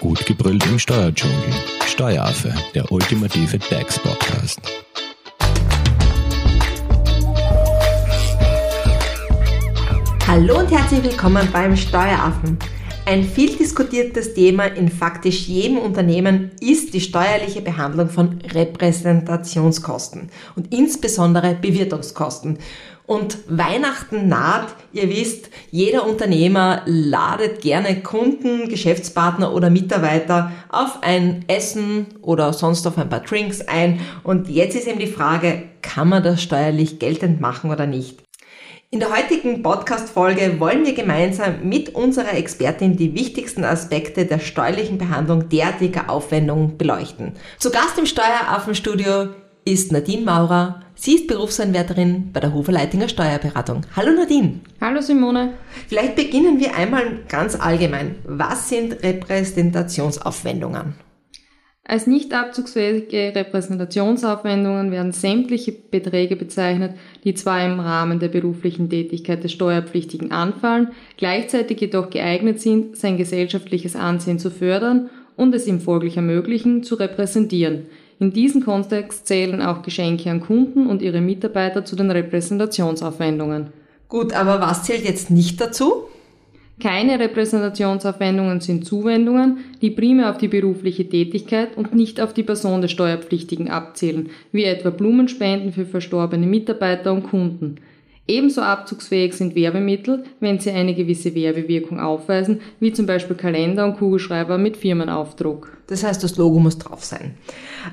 Gut gebrüllt im Steuerdschungel. Steueraffe, der ultimative DAX-Podcast. Hallo und herzlich willkommen beim Steueraffen. Ein viel diskutiertes Thema in faktisch jedem Unternehmen ist die steuerliche Behandlung von Repräsentationskosten und insbesondere Bewirtungskosten. Und Weihnachten naht, ihr wisst, jeder Unternehmer ladet gerne Kunden, Geschäftspartner oder Mitarbeiter auf ein Essen oder sonst auf ein paar Drinks ein. Und jetzt ist eben die Frage, kann man das steuerlich geltend machen oder nicht? In der heutigen Podcast-Folge wollen wir gemeinsam mit unserer Expertin die wichtigsten Aspekte der steuerlichen Behandlung derartiger Aufwendungen beleuchten. Zu Gast im Steueraffenstudio ist Nadine Maurer. Sie ist Berufsanwärterin bei der Hofer Leitinger Steuerberatung. Hallo Nadine. Hallo Simone. Vielleicht beginnen wir einmal ganz allgemein. Was sind Repräsentationsaufwendungen? Als nicht abzugsfähige Repräsentationsaufwendungen werden sämtliche Beträge bezeichnet, die zwar im Rahmen der beruflichen Tätigkeit des Steuerpflichtigen anfallen, gleichzeitig jedoch geeignet sind, sein gesellschaftliches Ansehen zu fördern und es ihm folglich ermöglichen, zu repräsentieren. In diesem Kontext zählen auch Geschenke an Kunden und ihre Mitarbeiter zu den Repräsentationsaufwendungen. Gut, aber was zählt jetzt nicht dazu? Keine Repräsentationsaufwendungen sind Zuwendungen, die primär auf die berufliche Tätigkeit und nicht auf die Person des Steuerpflichtigen abzählen, wie etwa Blumenspenden für verstorbene Mitarbeiter und Kunden. Ebenso abzugsfähig sind Werbemittel, wenn sie eine gewisse Werbewirkung aufweisen, wie zum Beispiel Kalender und Kugelschreiber mit Firmenaufdruck. Das heißt, das Logo muss drauf sein.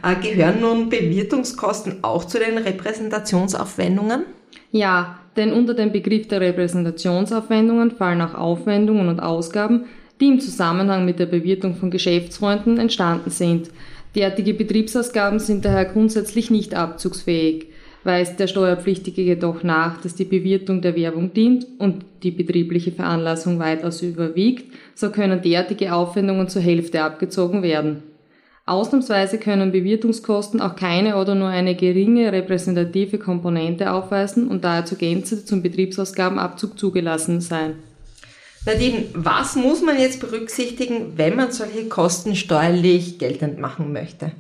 Äh, gehören nun Bewirtungskosten auch zu den Repräsentationsaufwendungen? Ja, denn unter den Begriff der Repräsentationsaufwendungen fallen auch Aufwendungen und Ausgaben, die im Zusammenhang mit der Bewirtung von Geschäftsfreunden entstanden sind. Derartige Betriebsausgaben sind daher grundsätzlich nicht abzugsfähig. Weist der Steuerpflichtige jedoch nach, dass die Bewirtung der Werbung dient und die betriebliche Veranlassung weitaus überwiegt, so können derartige Aufwendungen zur Hälfte abgezogen werden. Ausnahmsweise können Bewirtungskosten auch keine oder nur eine geringe repräsentative Komponente aufweisen und daher zur Gänze zum Betriebsausgabenabzug zugelassen sein. Nadine, was muss man jetzt berücksichtigen, wenn man solche Kosten steuerlich geltend machen möchte?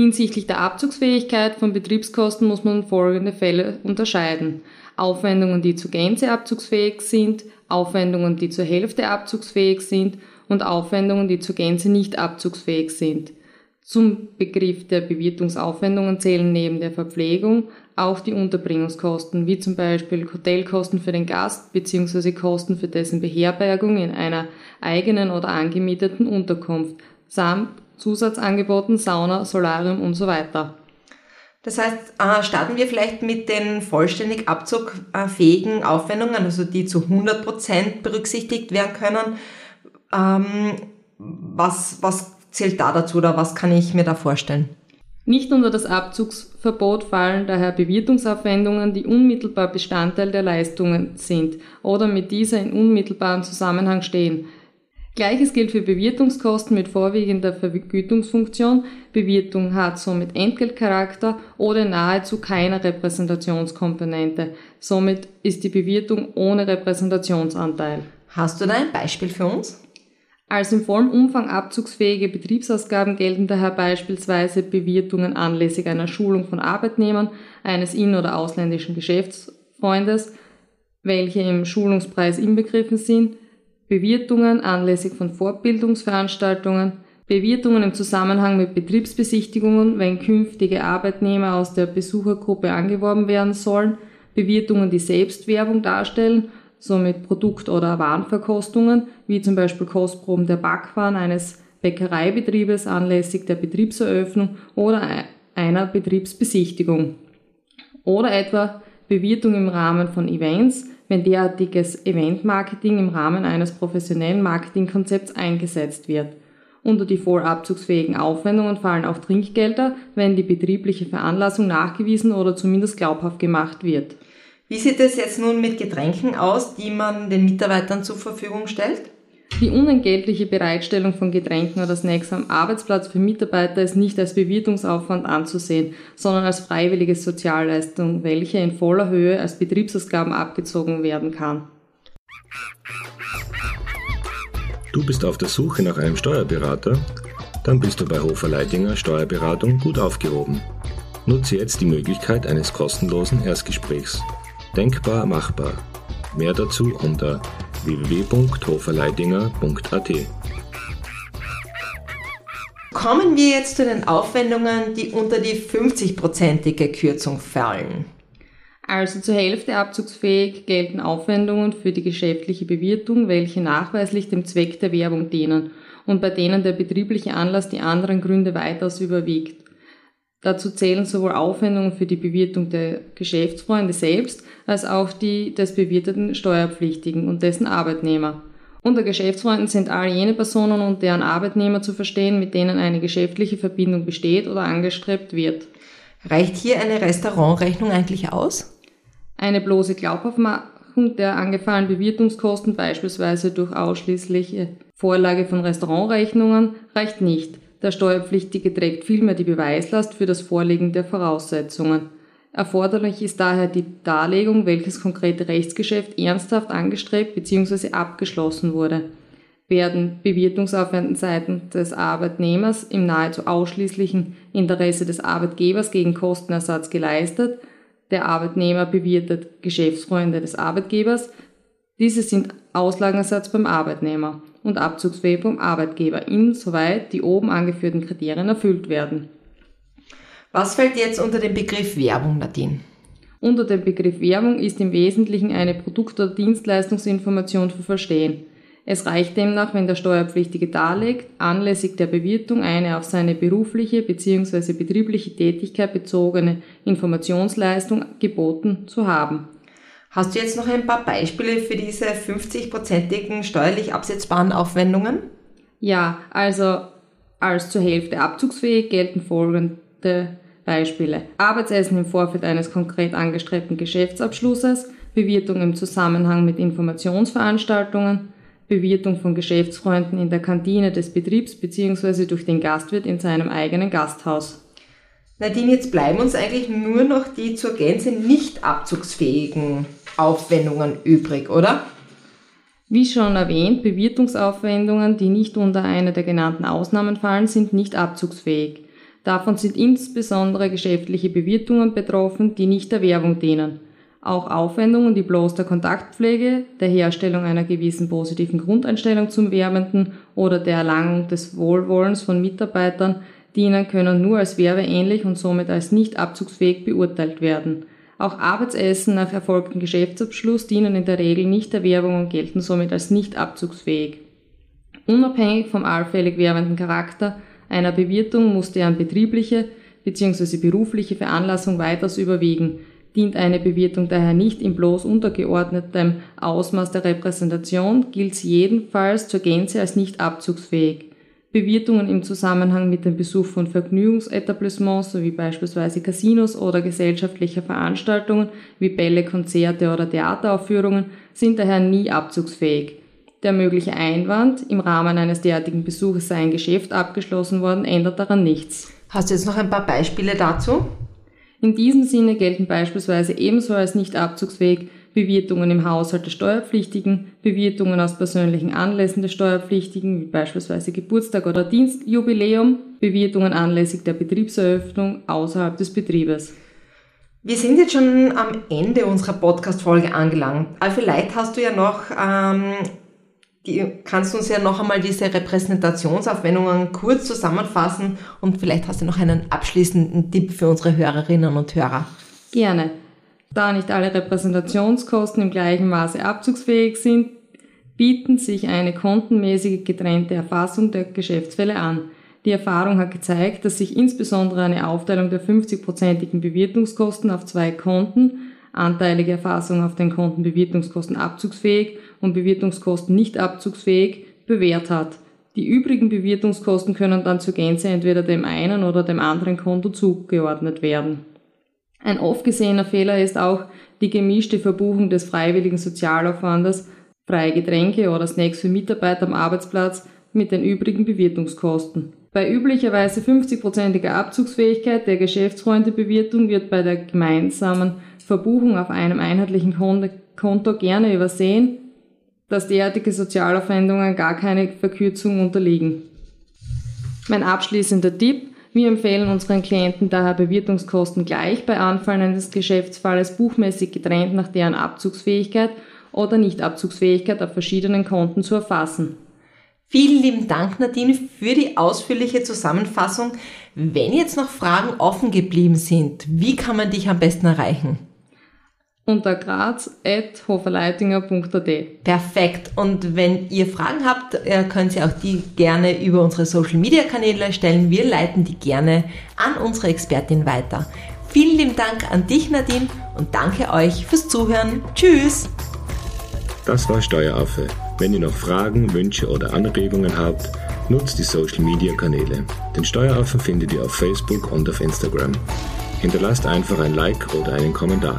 Hinsichtlich der Abzugsfähigkeit von Betriebskosten muss man folgende Fälle unterscheiden. Aufwendungen, die zur Gänze abzugsfähig sind, Aufwendungen, die zur Hälfte abzugsfähig sind und Aufwendungen, die zur Gänze nicht abzugsfähig sind. Zum Begriff der Bewirtungsaufwendungen zählen neben der Verpflegung auch die Unterbringungskosten, wie zum Beispiel Hotelkosten für den Gast bzw. Kosten für dessen Beherbergung in einer eigenen oder angemieteten Unterkunft samt Zusatzangeboten, Sauna, Solarium und so weiter. Das heißt, äh, starten wir vielleicht mit den vollständig abzugfähigen Aufwendungen, also die zu 100% berücksichtigt werden können. Ähm, was, was zählt da dazu oder was kann ich mir da vorstellen? Nicht unter das Abzugsverbot fallen daher Bewirtungsaufwendungen, die unmittelbar Bestandteil der Leistungen sind oder mit dieser in unmittelbarem Zusammenhang stehen. Gleiches gilt für Bewirtungskosten mit vorwiegender Vergütungsfunktion. Bewirtung hat somit Entgeltcharakter oder nahezu keine Repräsentationskomponente. Somit ist die Bewirtung ohne Repräsentationsanteil. Hast du da ein Beispiel für uns? Als im vollen Umfang abzugsfähige Betriebsausgaben gelten daher beispielsweise Bewirtungen anlässlich einer Schulung von Arbeitnehmern eines in- oder ausländischen Geschäftsfreundes, welche im Schulungspreis inbegriffen sind, Bewirtungen anlässlich von Fortbildungsveranstaltungen, Bewirtungen im Zusammenhang mit Betriebsbesichtigungen, wenn künftige Arbeitnehmer aus der Besuchergruppe angeworben werden sollen, Bewirtungen, die Selbstwerbung darstellen somit Produkt- oder Warenverkostungen, wie zum Beispiel Kostproben der Backwaren eines Bäckereibetriebes anlässlich der Betriebseröffnung oder einer Betriebsbesichtigung. Oder etwa Bewirtung im Rahmen von Events, wenn derartiges Eventmarketing im Rahmen eines professionellen Marketingkonzepts eingesetzt wird. Unter die voll abzugsfähigen Aufwendungen fallen auch Trinkgelder, wenn die betriebliche Veranlassung nachgewiesen oder zumindest glaubhaft gemacht wird. Wie sieht es jetzt nun mit Getränken aus, die man den Mitarbeitern zur Verfügung stellt? Die unentgeltliche Bereitstellung von Getränken oder Snacks am Arbeitsplatz für Mitarbeiter ist nicht als Bewirtungsaufwand anzusehen, sondern als freiwillige Sozialleistung, welche in voller Höhe als Betriebsausgaben abgezogen werden kann. Du bist auf der Suche nach einem Steuerberater? Dann bist du bei Hofer Leidinger Steuerberatung gut aufgehoben. Nutze jetzt die Möglichkeit eines kostenlosen Erstgesprächs. Denkbar machbar. Mehr dazu unter www.hoferleidinger.at. Kommen wir jetzt zu den Aufwendungen, die unter die 50-prozentige Kürzung fallen. Also zur Hälfte abzugsfähig gelten Aufwendungen für die geschäftliche Bewirtung, welche nachweislich dem Zweck der Werbung dienen und bei denen der betriebliche Anlass die anderen Gründe weitaus überwiegt. Dazu zählen sowohl Aufwendungen für die Bewirtung der Geschäftsfreunde selbst als auch die des bewirteten Steuerpflichtigen und dessen Arbeitnehmer. Unter Geschäftsfreunden sind all jene Personen und deren Arbeitnehmer zu verstehen, mit denen eine geschäftliche Verbindung besteht oder angestrebt wird. Reicht hier eine Restaurantrechnung eigentlich aus? Eine bloße Glaubhaftmachung der angefallenen Bewirtungskosten, beispielsweise durch ausschließliche Vorlage von Restaurantrechnungen, reicht nicht. Der Steuerpflichtige trägt vielmehr die Beweislast für das Vorlegen der Voraussetzungen. Erforderlich ist daher die Darlegung, welches konkrete Rechtsgeschäft ernsthaft angestrebt bzw. abgeschlossen wurde. Werden Bewirtungsaufwände seitens des Arbeitnehmers im nahezu ausschließlichen Interesse des Arbeitgebers gegen Kostenersatz geleistet, der Arbeitnehmer bewirtet Geschäftsfreunde des Arbeitgebers. Diese sind Auslagenersatz beim Arbeitnehmer und abzugsfähig beim Arbeitgeber, insoweit die oben angeführten Kriterien erfüllt werden. Was fällt jetzt unter den Begriff Werbung, Nadine? Unter dem Begriff Werbung ist im Wesentlichen eine Produkt- oder Dienstleistungsinformation zu verstehen. Es reicht demnach, wenn der Steuerpflichtige darlegt, anlässlich der Bewirtung eine auf seine berufliche bzw. betriebliche Tätigkeit bezogene Informationsleistung geboten zu haben. Hast du jetzt noch ein paar Beispiele für diese 50-prozentigen steuerlich absetzbaren Aufwendungen? Ja, also als zur Hälfte abzugsfähig gelten folgende Beispiele. Arbeitsessen im Vorfeld eines konkret angestrebten Geschäftsabschlusses, Bewirtung im Zusammenhang mit Informationsveranstaltungen, Bewirtung von Geschäftsfreunden in der Kantine des Betriebs bzw. durch den Gastwirt in seinem eigenen Gasthaus. Nadine, jetzt bleiben uns eigentlich nur noch die zur Gänze nicht abzugsfähigen Aufwendungen übrig, oder? Wie schon erwähnt, Bewirtungsaufwendungen, die nicht unter eine der genannten Ausnahmen fallen, sind nicht abzugsfähig. Davon sind insbesondere geschäftliche Bewirtungen betroffen, die nicht der Werbung dienen. Auch Aufwendungen, die bloß der Kontaktpflege, der Herstellung einer gewissen positiven Grundeinstellung zum Werbenden oder der Erlangung des Wohlwollens von Mitarbeitern dienen, können nur als werbeähnlich und somit als nicht abzugsfähig beurteilt werden. Auch Arbeitsessen nach erfolgtem Geschäftsabschluss dienen in der Regel nicht der Werbung und gelten somit als nicht abzugsfähig. Unabhängig vom allfällig werbenden Charakter einer Bewirtung muss deren betriebliche bzw. berufliche Veranlassung weiters überwiegen, dient eine Bewirtung daher nicht in bloß untergeordnetem Ausmaß der Repräsentation, gilt sie jedenfalls zur Gänze als nicht abzugsfähig. Bewirtungen im Zusammenhang mit dem Besuch von Vergnügungsetablissements sowie beispielsweise Casinos oder gesellschaftlicher Veranstaltungen wie Bälle, Konzerte oder Theateraufführungen sind daher nie abzugsfähig. Der mögliche Einwand, im Rahmen eines derartigen Besuches sei ein Geschäft abgeschlossen worden, ändert daran nichts. Hast du jetzt noch ein paar Beispiele dazu? In diesem Sinne gelten beispielsweise ebenso als nicht abzugsfähig Bewirtungen im Haushalt der Steuerpflichtigen, Bewirtungen aus persönlichen Anlässen der Steuerpflichtigen, wie beispielsweise Geburtstag oder Dienstjubiläum, Bewirtungen anlässlich der Betriebseröffnung außerhalb des Betriebes. Wir sind jetzt schon am Ende unserer Podcast-Folge angelangt. Aber vielleicht hast du ja noch ähm, die, kannst du uns ja noch einmal diese Repräsentationsaufwendungen kurz zusammenfassen und vielleicht hast du noch einen abschließenden Tipp für unsere Hörerinnen und Hörer. Gerne. Da nicht alle Repräsentationskosten im gleichen Maße abzugsfähig sind, bieten sich eine kontenmäßige getrennte Erfassung der Geschäftsfälle an. Die Erfahrung hat gezeigt, dass sich insbesondere eine Aufteilung der 50-prozentigen Bewirtungskosten auf zwei Konten, anteilige Erfassung auf den Konten Bewirtungskosten abzugsfähig und Bewirtungskosten nicht abzugsfähig bewährt hat. Die übrigen Bewirtungskosten können dann zur Gänze entweder dem einen oder dem anderen Konto zugeordnet werden. Ein oft gesehener Fehler ist auch die gemischte Verbuchung des freiwilligen Sozialaufwandes, freie Getränke oder Snacks für Mitarbeiter am Arbeitsplatz mit den übrigen Bewirtungskosten. Bei üblicherweise 50-prozentiger Abzugsfähigkeit der Geschäftsfreundebewirtung wird bei der gemeinsamen Verbuchung auf einem einheitlichen Konto gerne übersehen, dass derartige Sozialaufwendungen gar keine Verkürzung unterliegen. Mein abschließender Tipp, wir empfehlen unseren Klienten daher Bewirtungskosten gleich bei Anfallen eines Geschäftsfalles buchmäßig getrennt nach deren Abzugsfähigkeit oder Nichtabzugsfähigkeit auf verschiedenen Konten zu erfassen. Vielen lieben Dank, Nadine, für die ausführliche Zusammenfassung. Wenn jetzt noch Fragen offen geblieben sind, wie kann man dich am besten erreichen? Unter graz.hoferleitinger.at. Perfekt. Und wenn ihr Fragen habt, äh, könnt ihr auch die gerne über unsere Social Media Kanäle stellen. Wir leiten die gerne an unsere Expertin weiter. Vielen lieben Dank an dich, Nadine, und danke euch fürs Zuhören. Tschüss! Das war Steueraffe. Wenn ihr noch Fragen, Wünsche oder Anregungen habt, nutzt die Social Media Kanäle. Den Steueraffen findet ihr auf Facebook und auf Instagram. Hinterlasst einfach ein Like oder einen Kommentar.